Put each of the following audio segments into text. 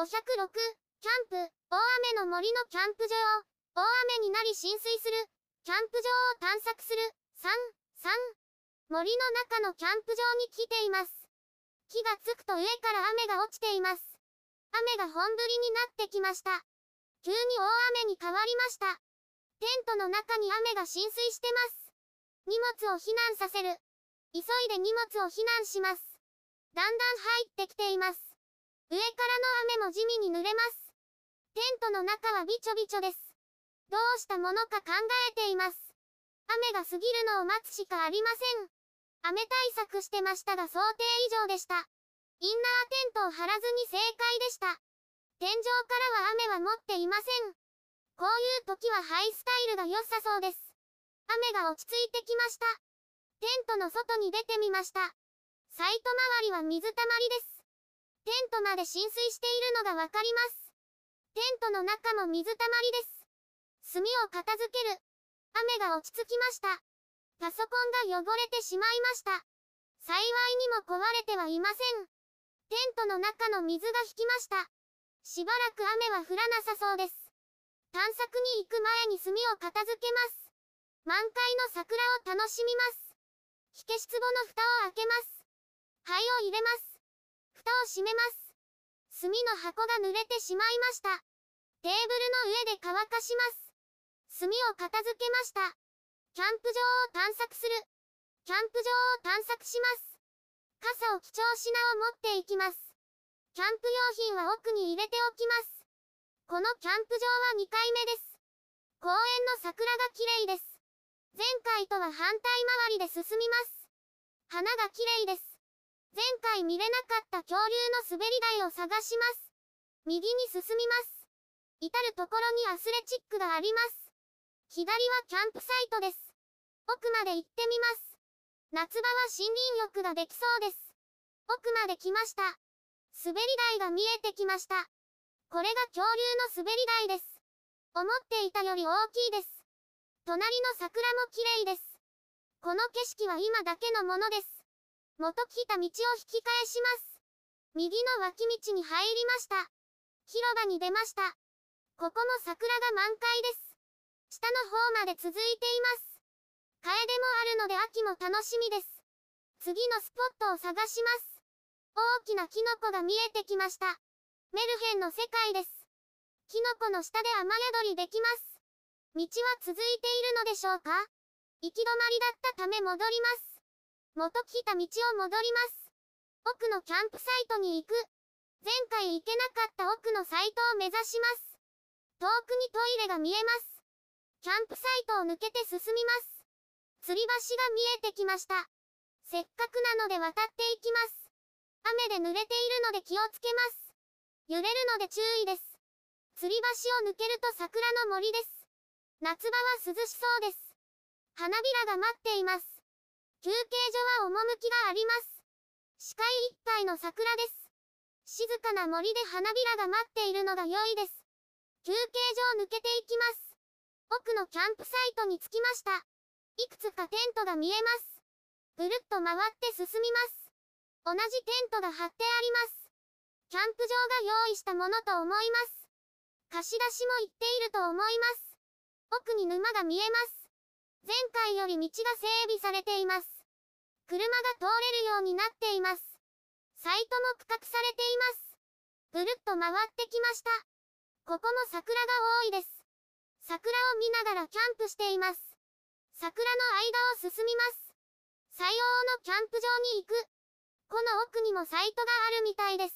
506、キャンプ、大雨の森のキャンプ場、大雨になり浸水する、キャンプ場を探索する、3、3、森の中のキャンプ場に来ています。気がつくと上から雨が落ちています。雨が本降りになってきました。急に大雨に変わりました。テントの中に雨が浸水してます。荷物を避難させる。急いで荷物を避難します。だんだん入ってきています。上からの雨も地味に濡れます。テントの中はびちょびちょです。どうしたものか考えています。雨が過ぎるのを待つしかありません。雨対策してましたが想定以上でした。インナーテントを張らずに正解でした。天井からは雨は持っていません。こういう時はハイスタイルが良さそうです。雨が落ち着いてきました。テントの外に出てみました。サイト周りは水たまりです。テントまで浸水しているのがわかります。テントの中も水たまりです。炭を片付ける。雨が落ち着きました。パソコンが汚れてしまいました。幸いにも壊れてはいません。テントの中の水が引きました。しばらく雨は降らなさそうです。探索に行く前に炭を片付けます。満開の桜を楽しみます。火消し壺の蓋を開けます。灰を入れます。蓋を閉めます。炭の箱が濡れてしまいました。テーブルの上で乾かします。炭を片付けました。キャンプ場を探索する。キャンプ場を探索します。傘を貴重品を持っていきます。キャンプ用品は奥に入れておきます。このキャンプ場は2回目です。公園の桜が綺麗です。前回とは反対回りで進みます。花が綺麗です。前回見れなかった恐竜の滑り台を探します。右に進みます。至るところにアスレチックがあります。左はキャンプサイトです。奥まで行ってみます。夏場は森林浴ができそうです。奥まで来ました。滑り台が見えてきました。これが恐竜の滑り台です。思っていたより大きいです。隣の桜も綺麗です。この景色は今だけのものです。元来た道を引き返します。右の脇道に入りました。広場に出ました。ここも桜が満開です。下の方まで続いています。楓もあるので秋も楽しみです。次のスポットを探します。大きなキノコが見えてきました。メルヘンの世界です。キノコの下で雨宿りできます。道は続いているのでしょうか？行き止まりだったため戻ります。元来た道を戻ります。奥のキャンプサイトに行く。前回行けなかった奥のサイトを目指します。遠くにトイレが見えます。キャンプサイトを抜けて進みます。吊り橋が見えてきました。せっかくなので渡っていきます。雨で濡れているので気をつけます。揺れるので注意です。吊り橋を抜けると桜の森です。夏場は涼しそうです。花びらが待っています。休憩所は趣があります。視界いっぱいの桜です。静かな森で花びらが待っているのが良いです。休憩所を抜けていきます。奥のキャンプサイトに着きました。いくつかテントが見えます。ぐるっと回って進みます。同じテントが張ってあります。キャンプ場が用意したものと思います。貸し出しも行っていると思います。奥に沼が見えます。前回より道が整備されています。車が通れるようになっています。サイトも区画されています。ぐるっと回ってきました。ここも桜が多いです。桜を見ながらキャンプしています。桜の間を進みます。採用のキャンプ場に行く。この奥にもサイトがあるみたいです。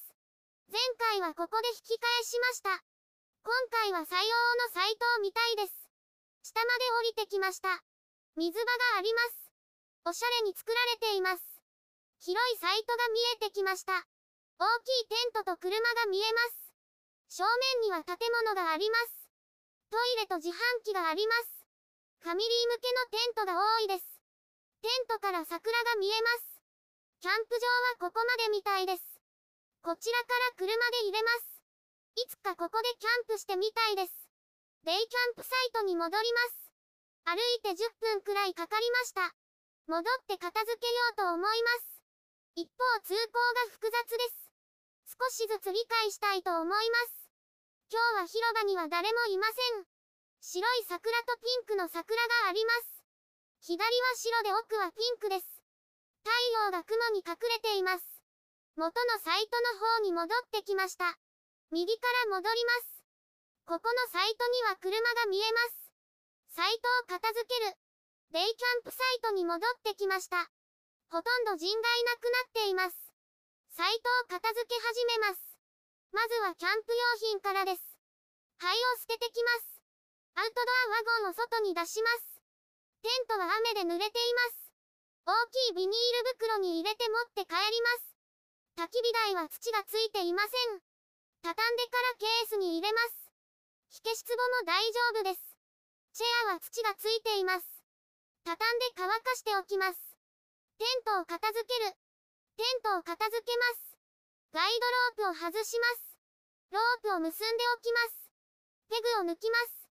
前回はここで引き返しました。今回は採用のサイトを見たいです。下まで降りてきました。水場があります。おしゃれに作られています。広いサイトが見えてきました。大きいテントと車が見えます。正面には建物があります。トイレと自販機があります。ファミリー向けのテントが多いです。テントから桜が見えます。キャンプ場はここまでみたいです。こちらから車で入れます。いつかここでキャンプしてみたいです。デイキャンプサイトに戻ります。歩いて10分くらいかかりました。戻って片付けようと思います。一方通行が複雑です。少しずつ理解したいと思います。今日は広場には誰もいません。白い桜とピンクの桜があります。左は白で奥はピンクです。太陽が雲に隠れています。元のサイトの方に戻ってきました。右から戻ります。ここのサイトには車が見えます。サイトを片付ける。デイキャンプサイトに戻ってきました。ほとんど人がいなくなっています。サイトを片付け始めます。まずはキャンプ用品からです。灰を捨ててきます。アウトドアワゴンを外に出します。テントは雨で濡れています。大きいビニール袋に入れて持って帰ります。焚き火台は土がついていません。畳んでからケースに入れます。火消し壺も大丈夫です。チェアは土がついています。畳んで乾かしておきます。テントを片付ける。テントを片付けます。ガイドロープを外します。ロープを結んでおきます。ペグを抜きます。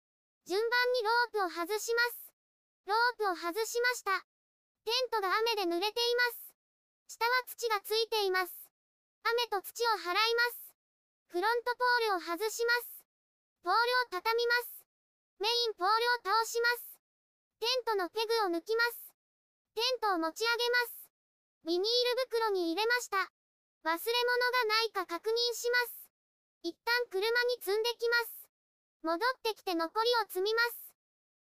順番にロープを外します。ロープを外しました。テントが雨で濡れています。下は土がついています。雨と土を払います。フロントポールを外します。ポールを畳みます。メインポールを倒します。テントのペグを抜きます。テントを持ち上げます。ビニール袋に入れました。忘れ物がないか確認します。一旦車に積んできます。戻ってきて残りを積みます。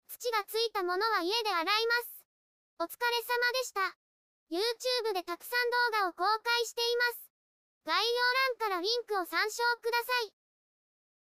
土がついたものは家で洗います。お疲れ様でした。YouTube でたくさん動画を公開しています。概要欄からリンクを参照ください。